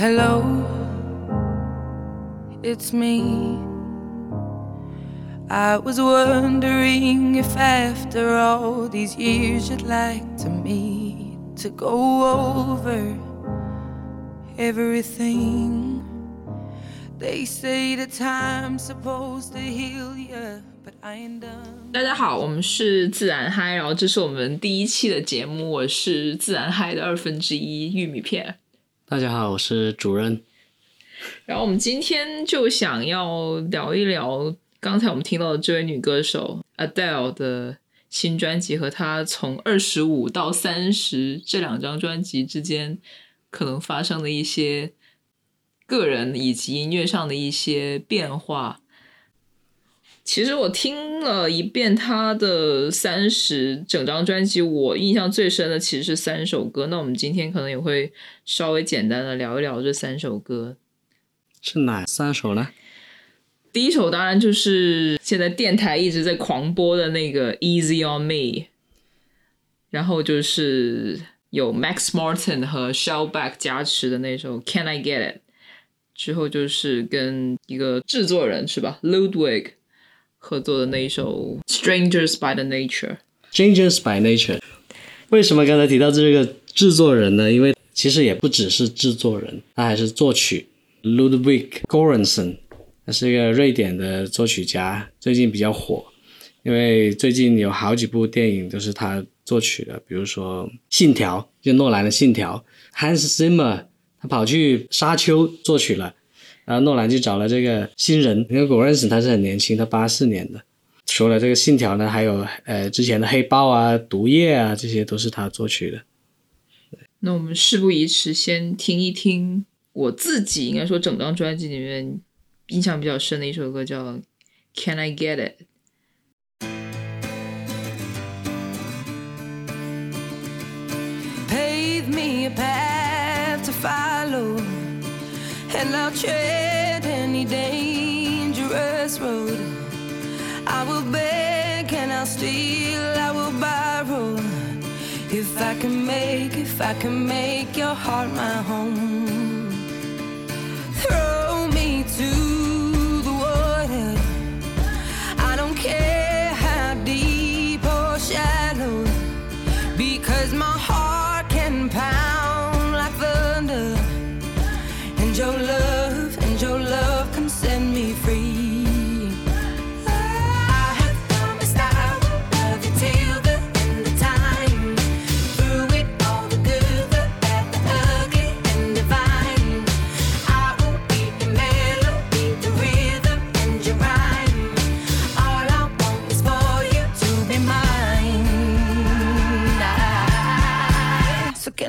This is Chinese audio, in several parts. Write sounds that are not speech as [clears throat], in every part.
Hello, it's me. I was wondering if after all these years you'd like to meet to go over everything. They say the time's supposed to heal you, but I ain't done. 大家好，我们是自然嗨，然后这是我们第一期的节目，我是自然嗨的二分之一玉米片。大家好，我是主任。然后我们今天就想要聊一聊刚才我们听到的这位女歌手 Adele 的新专辑和她从二十五到三十这两张专辑之间可能发生的一些个人以及音乐上的一些变化。其实我听了一遍他的三十整张专辑，我印象最深的其实是三首歌。那我们今天可能也会稍微简单的聊一聊这三首歌。是哪三首呢？第一首当然就是现在电台一直在狂播的那个《Easy on Me》，然后就是有 Max Martin 和 Shellback 加持的那首《Can I Get It》，之后就是跟一个制作人是吧，Ludwig 合作的那一首《Strangers by the Nature》。Strangers by Nature。为什么刚才提到这个制作人呢？因为其实也不只是制作人，他还是作曲 Ludwig Göransson，他是一个瑞典的作曲家，最近比较火，因为最近有好几部电影都是他作曲的，比如说《信条》，就诺兰的《信条》，Hans Zimmer 他跑去《沙丘》作曲了，然后诺兰就找了这个新人，因为 Göransson 他是很年轻，他八四年的。除了这个《信条》呢，还有呃之前的《黑豹》啊、《毒液》啊，这些都是他作曲的。那我们事不宜迟，先听一听我自己应该说整张专辑里面印象比较深的一首歌，叫《Can I Get It》。Pave me a path to follow, and I'll tread any dangerous road. I will beg and I'll steal, I will borrow. If I can make, if I can make your heart my home.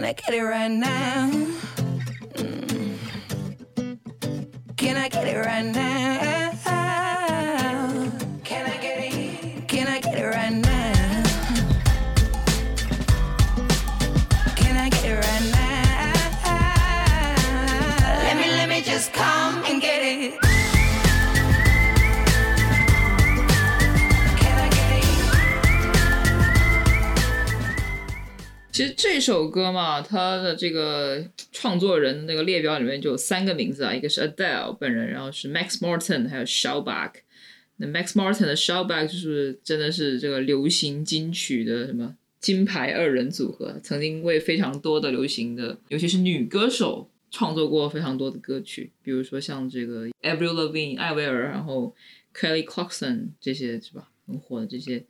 Can I get it right now? Mm. Can I get it right now? 其实这首歌嘛，它的这个创作人那个列表里面就有三个名字啊，一个是 Adele 本人，然后是 Max Martin，还有 Shellback。那 Max Martin 的 Shellback 就是真的是这个流行金曲的什么金牌二人组合，曾经为非常多的流行的，尤其是女歌手创作过非常多的歌曲，比如说像这个 Avril Lavigne 艾薇儿，然后 Kelly Clarkson 这些是吧，很火的这些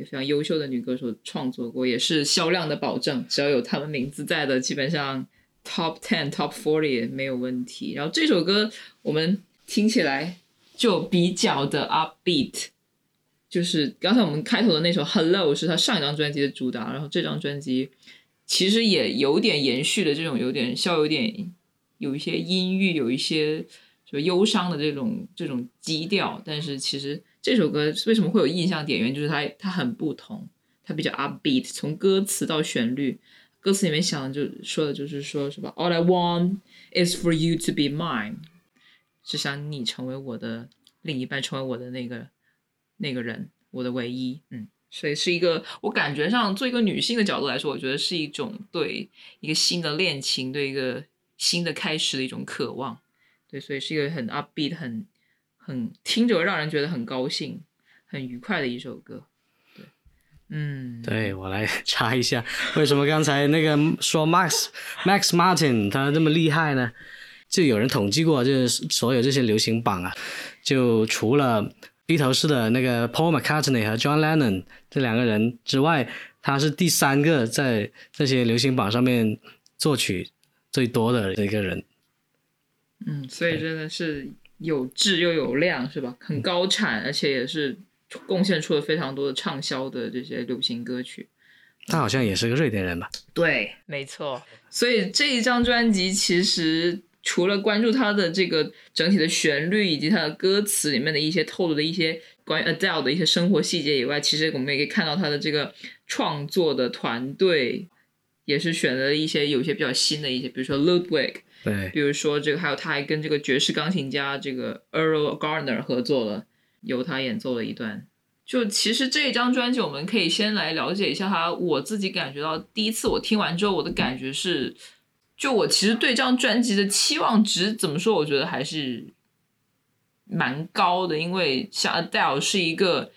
也非常优秀的女歌手创作过，也是销量的保证。只要有她们名字在的，基本上 Top Ten、Top Forty 没有问题。然后这首歌我们听起来就比较的 upbeat，就是刚才我们开头的那首 Hello 是他上一张专辑的主打，然后这张专辑其实也有点延续的这种有点稍有点有一些阴郁，有一些就忧伤的这种这种基调，但是其实这首歌为什么会有印象点源，就是它它很不同，它比较 upbeat，从歌词到旋律，歌词里面想就说的就是说是吧？All I want is for you to be mine，只想你成为我的另一半，成为我的那个那个人，我的唯一。嗯，所以是一个我感觉上，做一个女性的角度来说，我觉得是一种对一个新的恋情，对一个新的开始的一种渴望。对，所以是一个很 upbeat、很很听着让人觉得很高兴、很愉快的一首歌。对，嗯，对我来 [laughs] 查一下，为什么刚才那个说 Max [laughs] Max Martin 他这么厉害呢？就有人统计过，就是所有这些流行榜啊，就除了披头士的那个 Paul McCartney 和 John Lennon 这两个人之外，他是第三个在这些流行榜上面作曲最多的一个人。嗯，所以真的是有质又有量，是吧？很高产，而且也是贡献出了非常多的畅销的这些流行歌曲。他好像也是个瑞典人吧？对，没错。所以这一张专辑其实。除了关注他的这个整体的旋律以及他的歌词里面的一些透露的一些关于 Adele 的一些生活细节以外，其实我们也可以看到他的这个创作的团队也是选择了一些有一些比较新的一些，比如说 Ludwig，对，比如说这个还有他还跟这个爵士钢琴家这个 Earl Gardner 合作了，由他演奏了一段。就其实这一张专辑，我们可以先来了解一下他。我自己感觉到第一次我听完之后，我的感觉是。就我其实对这张专辑的期望值怎么说？我觉得还是蛮高的，因为像 Adele 是一个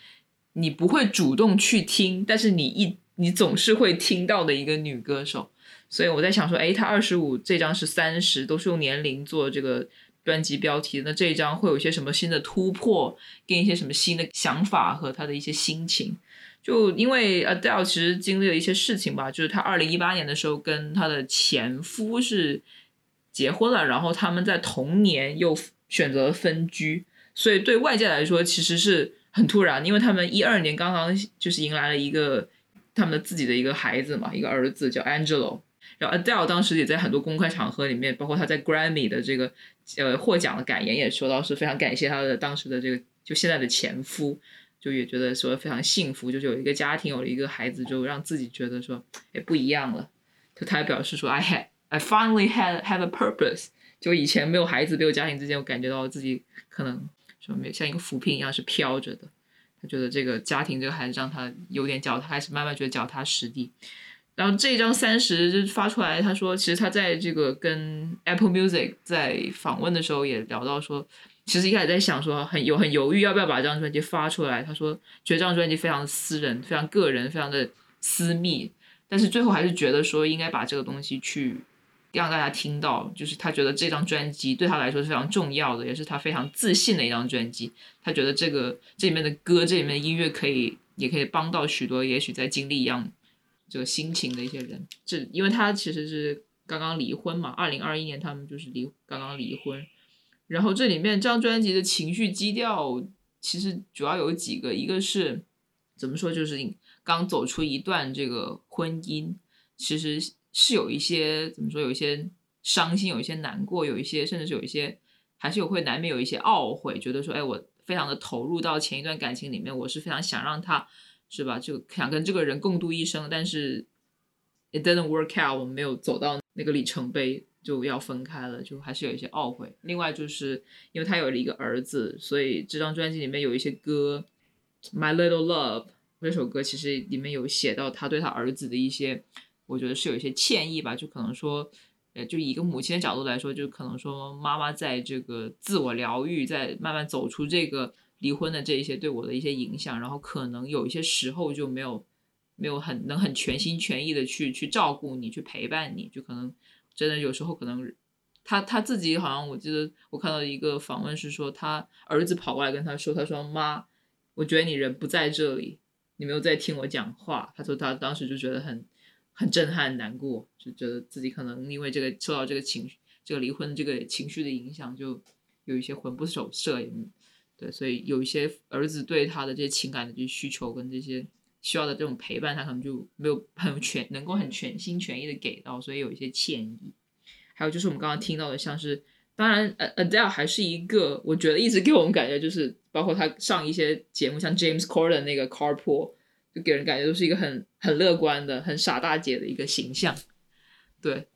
你不会主动去听，但是你一你总是会听到的一个女歌手。所以我在想说，哎，他二十五，这张是三十，都是用年龄做这个专辑标题。那这一张会有一些什么新的突破，跟一些什么新的想法和他的一些心情？就因为 Adele 其实经历了一些事情吧，就是她二零一八年的时候跟她的前夫是结婚了，然后他们在同年又选择分居，所以对外界来说其实是很突然，因为他们一二年刚刚就是迎来了一个他们的自己的一个孩子嘛，一个儿子叫 Angelo，然后 Adele 当时也在很多公开场合里面，包括他在 Grammy 的这个呃获奖的感言也说到是非常感谢他的当时的这个就现在的前夫。就也觉得说非常幸福，就是有一个家庭，有了一个孩子，就让自己觉得说，也，不一样了。就他表示说，I had, I finally had have a purpose。就以前没有孩子、没有家庭之间，我感觉到自己可能说没像一个浮萍一样是飘着的。他觉得这个家庭、这个孩子让他有点脚，他开始慢慢觉得脚踏实地。然后这一张三十就发出来，他说，其实他在这个跟 Apple Music 在访问的时候也聊到说。其实一开始在想说很有很犹豫要不要把这张专辑发出来。他说觉得这张专辑非常私人、非常个人、非常的私密，但是最后还是觉得说应该把这个东西去让大家听到。就是他觉得这张专辑对他来说是非常重要的，也是他非常自信的一张专辑。他觉得这个这里面的歌、这里面的音乐可以也可以帮到许多也许在经历一样这个心情的一些人。这因为他其实是刚刚离婚嘛，二零二一年他们就是离刚刚离婚。然后这里面这张专辑的情绪基调其实主要有几个，一个是怎么说，就是刚走出一段这个婚姻，其实是有一些怎么说，有一些伤心，有一些难过，有一些甚至是有一些还是有会难免有一些懊悔，觉得说，哎，我非常的投入到前一段感情里面，我是非常想让他是吧，就想跟这个人共度一生，但是 it didn't work out，我们没有走到那个里程碑。就要分开了，就还是有一些懊悔。另外，就是因为他有了一个儿子，所以这张专辑里面有一些歌，《My Little Love》这首歌其实里面有写到他对他儿子的一些，我觉得是有一些歉意吧。就可能说，呃，就以一个母亲的角度来说，就可能说妈妈在这个自我疗愈，在慢慢走出这个离婚的这一些对我的一些影响，然后可能有一些时候就没有没有很能很全心全意的去去照顾你，去陪伴你，就可能。真的有时候可能，他他自己好像我记得我看到一个访问是说他儿子跑过来跟他说，他说妈，我觉得你人不在这里，你没有在听我讲话。他说他当时就觉得很很震撼难过，就觉得自己可能因为这个受到这个情绪，这个离婚这个情绪的影响，就有一些魂不守舍。对，所以有一些儿子对他的这些情感的这些需求跟这些。需要的这种陪伴，他可能就没有很全，能够很全心全意的给到，所以有一些歉意。还有就是我们刚刚听到的，像是当然，Adele 还是一个，我觉得一直给我们感觉就是，包括他上一些节目，像 James Corden 那个 Carpool，就给人感觉都是一个很很乐观的、很傻大姐的一个形象。对，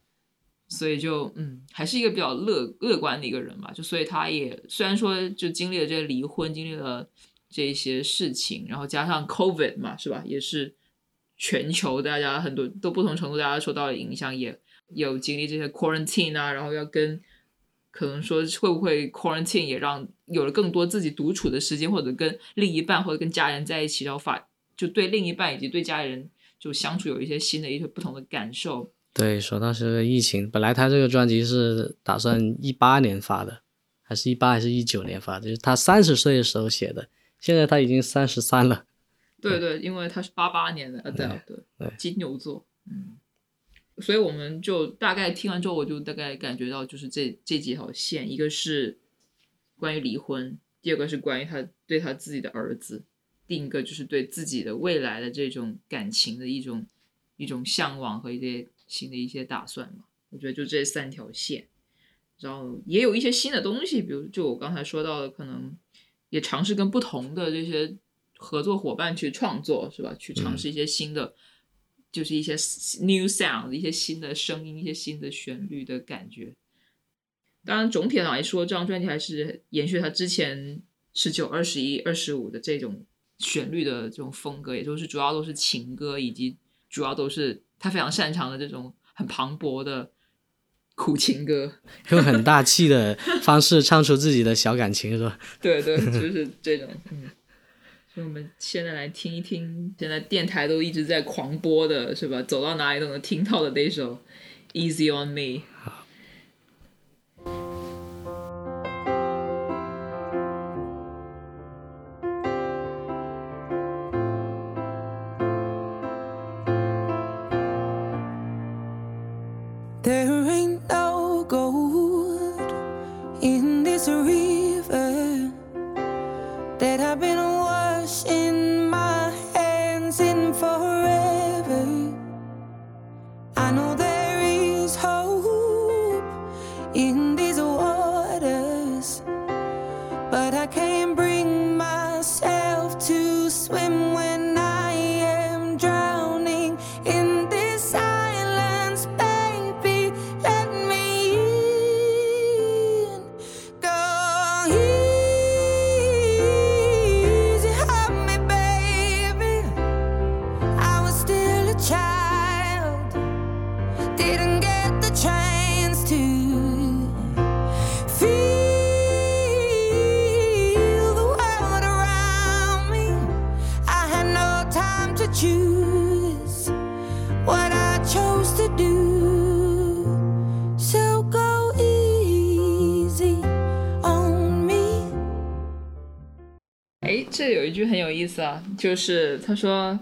所以就嗯，还是一个比较乐乐观的一个人吧。就所以他也虽然说就经历了这个离婚，经历了。这些事情，然后加上 COVID 嘛，是吧？也是全球大家很多都不同程度大家受到了影响，也有经历这些 quarantine 啊，然后要跟可能说会不会 quarantine 也让有了更多自己独处的时间，或者跟另一半或者跟家人在一起，然后发就对另一半以及对家人就相处有一些新的一些不同的感受。对，说到这个疫情，本来他这个专辑是打算一八年发的，还是一八还是一九年发的？就是他三十岁的时候写的，现在他已经三十三了。对对，因为他是八八年的 Adele，对对金牛座，嗯，所以我们就大概听完之后，我就大概感觉到，就是这这几条线，一个是关于离婚，第二个是关于他对他自己的儿子，另一个就是对自己的未来的这种感情的一种一种向往和一些新的一些打算嘛。我觉得就这三条线，然后也有一些新的东西，比如就我刚才说到的，可能也尝试跟不同的这些。合作伙伴去创作是吧？去尝试一些新的，就是一些 new sound，一些新的声音，一些新的旋律的感觉。当然，总体来说，这张专辑还是延续他之前十九、二十一、二十五的这种旋律的这种风格，也就是主要都是情歌，以及主要都是他非常擅长的这种很磅礴的苦情歌，[laughs] 用很大气的方式唱出自己的小感情，是吧？[laughs] 对对，就是这种，嗯。所以我们现在来听一听，现在电台都一直在狂播的是吧？走到哪里都能听到的那首《Easy on Me》。句很有意思啊，就是他说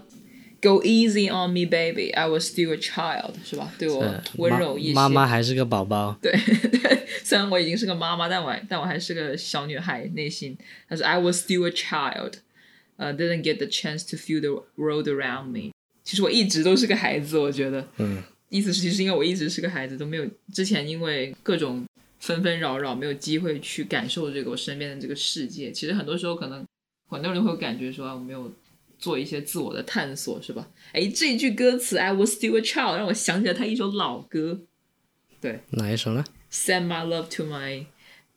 ，Go easy on me, baby, I was still a child，是吧？对我温柔一些。妈妈还是个宝宝。对对，[laughs] 虽然我已经是个妈妈，但我但我还是个小女孩，内心。他说，I was still a child，呃，didn't get the chance to feel the world around me。其实我一直都是个孩子，我觉得。嗯。意思是，其实因为我一直是个孩子，都没有之前因为各种纷纷扰扰，没有机会去感受这个我身边的这个世界。其实很多时候可能。很多人会有感觉说啊，我没有做一些自我的探索，是吧？哎，这句歌词 "I was still a child" 让我想起了他一首老歌，对，哪一首呢？Send my love to my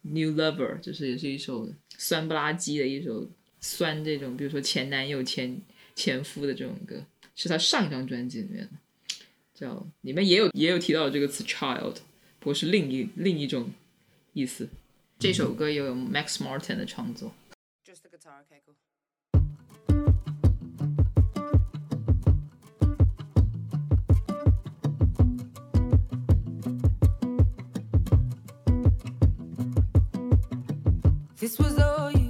new lover，就是也是一首酸不拉几的一首酸这种，比如说前男友、前前夫的这种歌，是他上一张专辑里面的，叫里面也有也有提到这个词 child，不过是另一另一种意思。这首歌又有 Max Martin 的创作。Guitar, okay, cool. This was all you,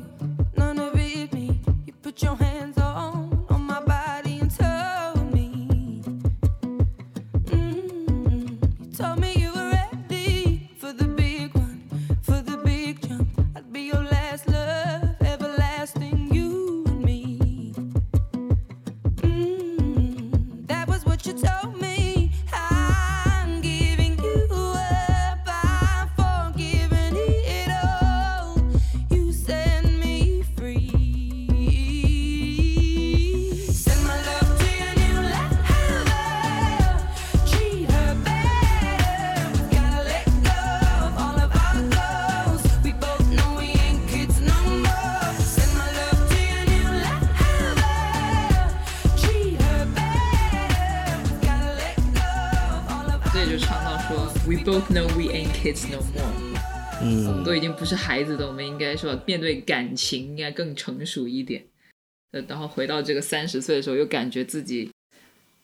kids no more。嗯，我们都已经不是孩子的，我们应该说面对感情应该更成熟一点。呃，然后回到这个三十岁的时候，又感觉自己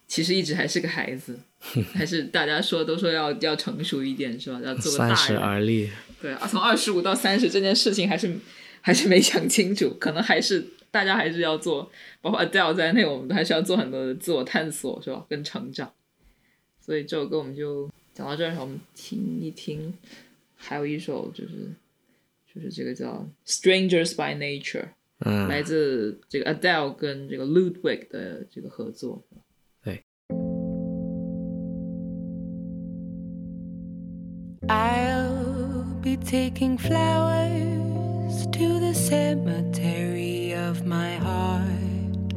其实一直还是个孩子，[laughs] 还是大家说都说要要成熟一点，是吧？要做个大三十。而立，对啊，从二十五到三十这件事情还是 [laughs] 还是没想清楚，可能还是大家还是要做，包括 Adele 在内，我们都还是要做很多的自我探索，是吧？跟成长。所以这首歌我们就讲到这儿，我们听一听。还有一首就是就是这个叫《Strangers by Nature》，嗯，来自这个 Adele 跟这个 Ludwig 的这个合作。对。 I'll be taking flowers to the cemetery of my heart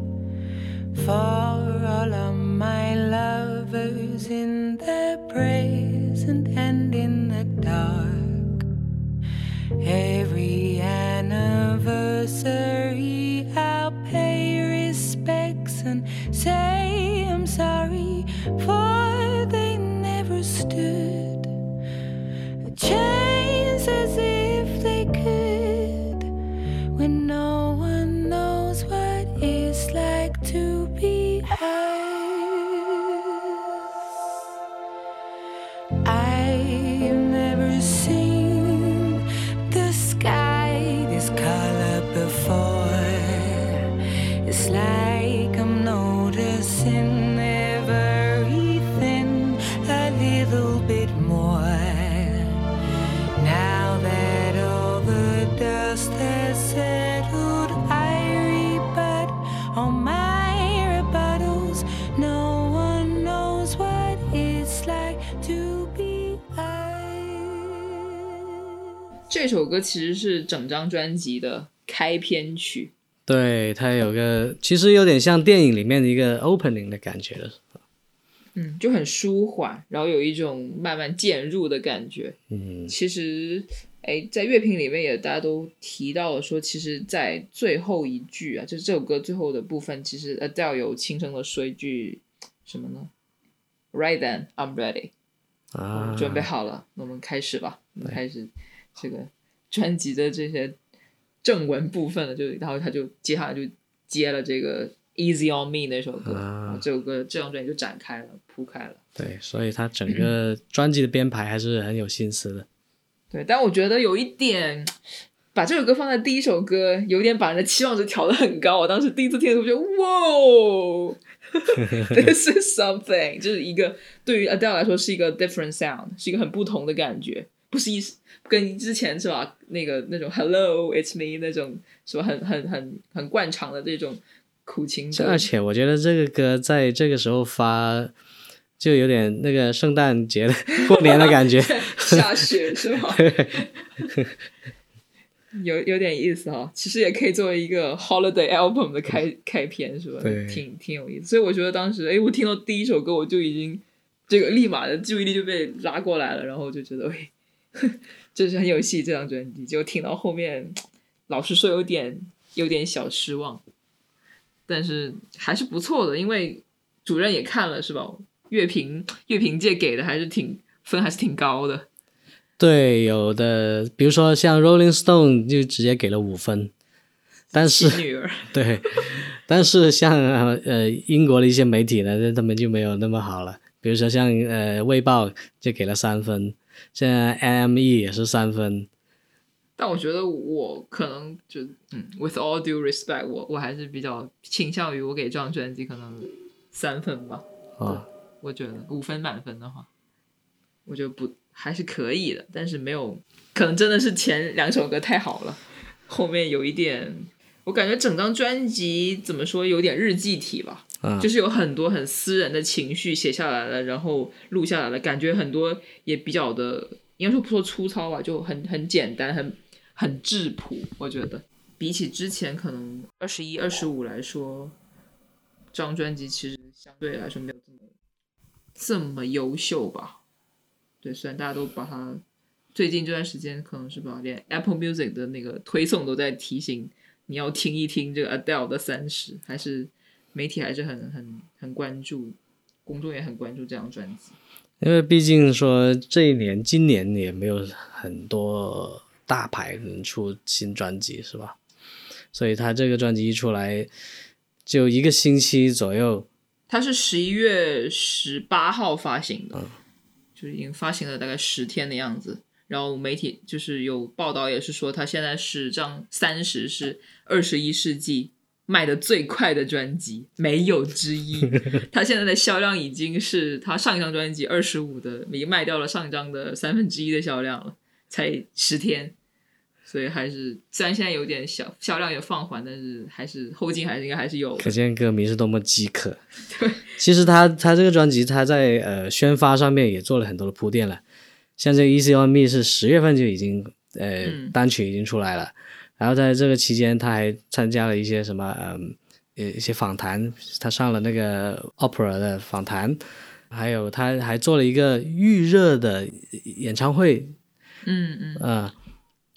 for all of my in their praise and 这首歌其实是整张专辑的开篇曲，对，它有个其实有点像电影里面的一个 opening 的感觉嗯，就很舒缓，然后有一种慢慢渐入的感觉，嗯，其实哎，在乐评里面也大家都提到了说，其实，在最后一句啊，就是这首歌最后的部分，其实 Adele 有轻声的说一句什么呢？Right then, I'm ready，、啊，准备好了，那我们开始吧。我们开始这个专辑的这些正文部分了，就然后他就接下来就接了这个 Easy on Me 那首歌，啊然后这首歌这张专辑就展开了，铺开了。对，所以他整个 [clears throat] 专辑的编排还是很有心思的。对，但我觉得有一点，把这首歌放在第一首歌，有点把人的期望值调得很高。我当时第一次听的时候，觉得哇，[laughs] this is something，[laughs] 就是一个对于 Adele 来说是一个 different sound，是一个很不同的感觉，不是一跟之前是吧那个那种 Hello it's me 那种什么很很很很惯常的这种苦情歌。而且我觉得这个歌在这个时候发，就有点那个圣诞节的 [laughs] 过年的感觉。[laughs] 下雪是吗？[laughs] 有有点意思哈，其实也可以作为一个 holiday album 的开开篇是吧？对挺挺有意思。所以我觉得当时，哎，我听到第一首歌，我就已经这个立马的注意力就被拉过来了，然后我就觉得，哎，这是很有戏这张专辑。就听到后面，老实说有点有点小失望，但是还是不错的，因为主任也看了是吧？乐评乐评界给的还是挺分还是挺高的。对，有的，比如说像 Rolling Stone 就直接给了五分，但是 [laughs] 对，但是像呃英国的一些媒体呢，他们就没有那么好了。比如说像呃《卫报》就给了三分，现在 NME 也是三分。但我觉得我可能就嗯，with all due respect，我我还是比较倾向于我给这张专辑可能三分吧。哦，我觉得五分满分的话，我觉得不还是可以的，但是没有，可能真的是前两首歌太好了，后面有一点，我感觉整张专辑怎么说有点日记体吧。啊，就是有很多很私人的情绪写下来了，然后录下来了，感觉很多也比较的，应该说不说粗糙吧，就很很简单，很很质朴。我觉得比起之前可能二十一、二十五来说，这张专辑其实相对来说没有这么优秀吧。对，虽然大家都把它最近这段时间可能是吧，连 Apple Music 的那个推送都在提醒你要听一听这个 Adele 的三十，还是媒体还是很很很关注公众也很关注这张专辑。因为毕竟说这一年，今年也没有很多大牌能出新专辑，是吧？所以他这个专辑一出来，就一个星期左右，它是十一月十八号发行的，就是已经发行了大概十天的样子。然后媒体就是有报道，也是说他现在是这样三十是二十一世纪卖的最快的专辑，没有之一。[laughs] 他现在的销量已经是他上一张专辑二十五的，已经卖掉了上一张的三分之一的销量了，才十天。所以还是虽然现在有点小销量有放缓，但是还是后劲还是应该还是有。可见歌迷是多么饥渴。[laughs] 对，其实他他这个专辑他在呃宣发上面也做了很多的铺垫了，像这个 Easy on Me 是十月份就已经呃、嗯。单曲已经出来了，然后在这个期间他还参加了一些什么嗯呃一些访谈，他上了那个 Opera 的访谈，还有他还做了一个预热的演唱会，嗯嗯，啊、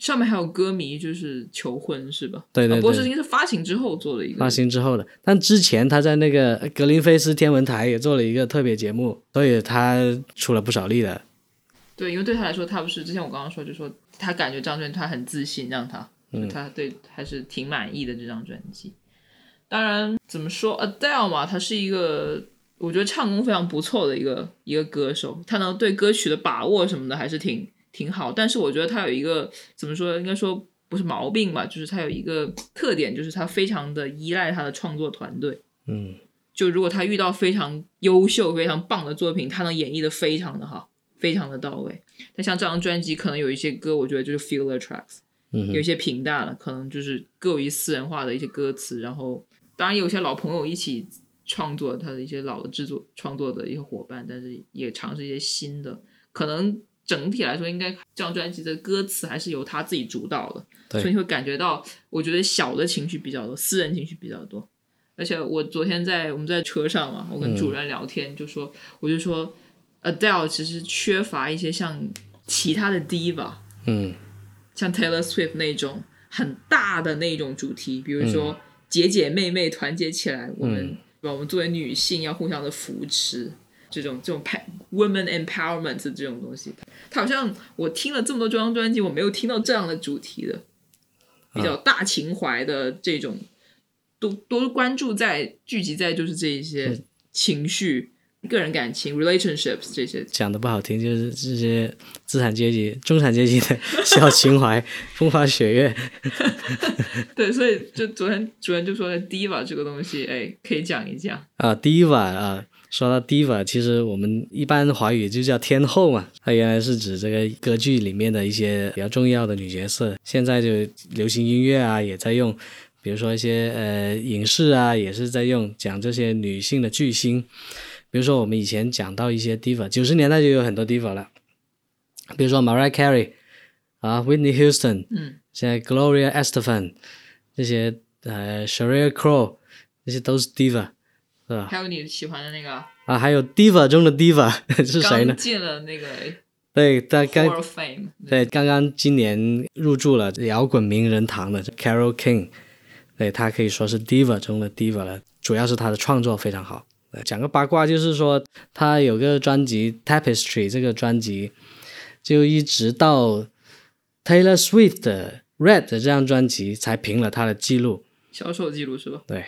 上面还有歌迷就是求婚是吧？对对啊不过对是应该是发行之后做的一个发行之后的，但之前他在那个格林菲斯天文台也做了一个特别节目，所以他出了不少力的。对，因为对他来说，他不是之前我刚刚说，就说他感觉张专辑他很自信，让他，嗯他对还是挺满意的这张专辑。当然，怎么说，Adele 嘛，他是一个我觉得唱功非常不错的一个一个歌手，他能对歌曲的把握什么的还是挺挺好。但是我觉得他有一个怎么说，应该说不是毛病吧，就是他有一个特点，就是他非常的依赖他的创作团队。嗯就如果他遇到非常优秀、非常棒的作品，他能演绎的非常的好，非常的到位。但像这张专辑，可能有一些歌，我觉得就是 filler tracks，嗯有一些平淡了，可能就是过于私人化的一些歌词。然后，当然有些老朋友一起创作他的一些老的制作创作的一些伙伴，但是也尝试一些新的。可能整体来说，应该这张专辑的歌词还是由他自己主导的，所以你会感觉到，我觉得小的情绪比较多，私人情绪比较多。而且我昨天在我们在车上嘛，我跟主任聊天，就说我就说，Adele 其实缺乏一些像其他的 diva，嗯。像 Taylor Swift 那种很大的那种主题，比如说姐姐妹妹团结起来，我们对吧？我们作为女性要互相的扶持，这种这种 pa- women empowerment 这种东西，它好像我听了这么多这张专辑，我没有听到这样的主题的，比较大情怀的这种，都都关注在聚集在就是这一些情绪、个人感情、relationships 这些讲的不好听，就是这些资产阶级、中产阶级的小情怀、[laughs] 风花雪月。[laughs] 对，所以就昨天主任就说 diva 这个东西，哎，可以讲一讲。啊，diva 啊，说到 diva，其实我们一般华语就叫天后嘛，它原来是指这个歌剧里面的一些比较重要的女角色，现在就流行音乐啊也在用，比如说一些呃影视啊也是在用讲这些女性的巨星，比如说我们以前讲到一些 diva，九十年代就有很多 diva 了，比如说 Mariah Carey 啊，Whitney Houston，嗯，现在 Gloria Estefan 这些呃 Sheryl Crow 这些都是 diva，是吧？还有你喜欢的那个啊，还有 diva 中的 diva [laughs] 是谁呢刚？进了那个对，他刚对刚刚今年入驻了摇滚名人堂的 Carol King，对他可以说是 diva 中的 diva 了，主要是他的创作非常好。呃讲个八卦，就是说他有个专辑 Tapestry 这个专辑，就一直到 Taylor Swift 的 Red 的这张专辑才平了他的记录。销售记录是吧？对，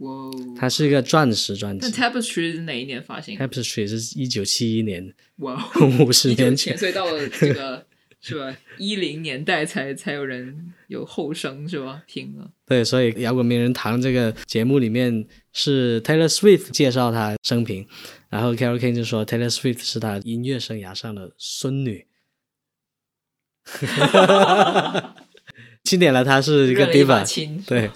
哇哦！它是一个钻石专那辑。Tapestry 是哪一年发行的？Tapestry 是一九七一年，哇哦，五十年前前，。所以到了这个 [laughs] 是吧？一零年代才才有人有后生是吧？听了，对，所以摇滚名人堂这个节目里面是 Taylor Swift 介绍他生平，然后 Carol King 就说 Taylor Swift 是他音乐生涯上的孙女。[laughs] [laughs] 钦点了他是一个认了一把 diva，亲，对，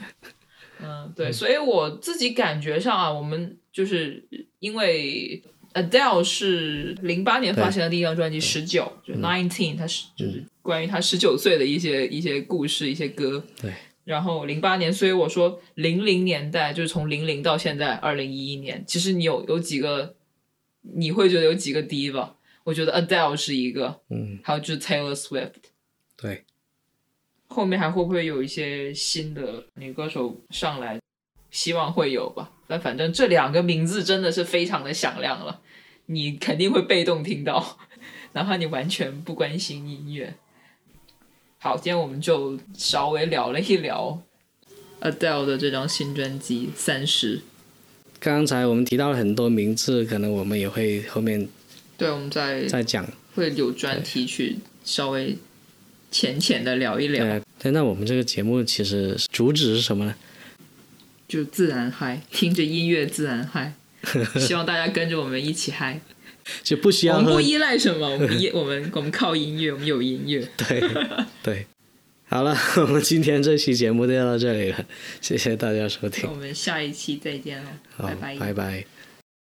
嗯，对，所以我自己感觉上啊，我们就是因为 Adele 是零八年发行的第一张专辑《十九》，就 Nineteen，它是就是关于他十九岁的一些一些故事、一些歌。对。然后零八年，所以我说零零年代就是从零零到现在二零一一年，其实你有有几个，你会觉得有几个 diva？我觉得 Adele 是一个，嗯，还有就是 Taylor Swift。对，后面还会不会有一些新的女歌手上来？希望会有吧。但反正这两个名字真的是非常的响亮了，你肯定会被动听到，哪怕你完全不关心音乐。好，今天我们就稍微聊了一聊 Adele 的这张新专辑《三十》。刚才我们提到了很多名字，可能我们也会后面对，我们再再讲。会有专题去稍微浅浅的聊一聊。对，对，那我们这个节目其实主旨是什么呢？就自然嗨，听着音乐自然嗨，希望大家跟着我们一起嗨。[laughs] 就不需要喝我们不依赖什么，我们依我们我们靠音乐，我们有音乐。对对，好了，我们今天这期节目就到这里了，谢谢大家收听，我们下一期再见了，好，拜拜。拜拜。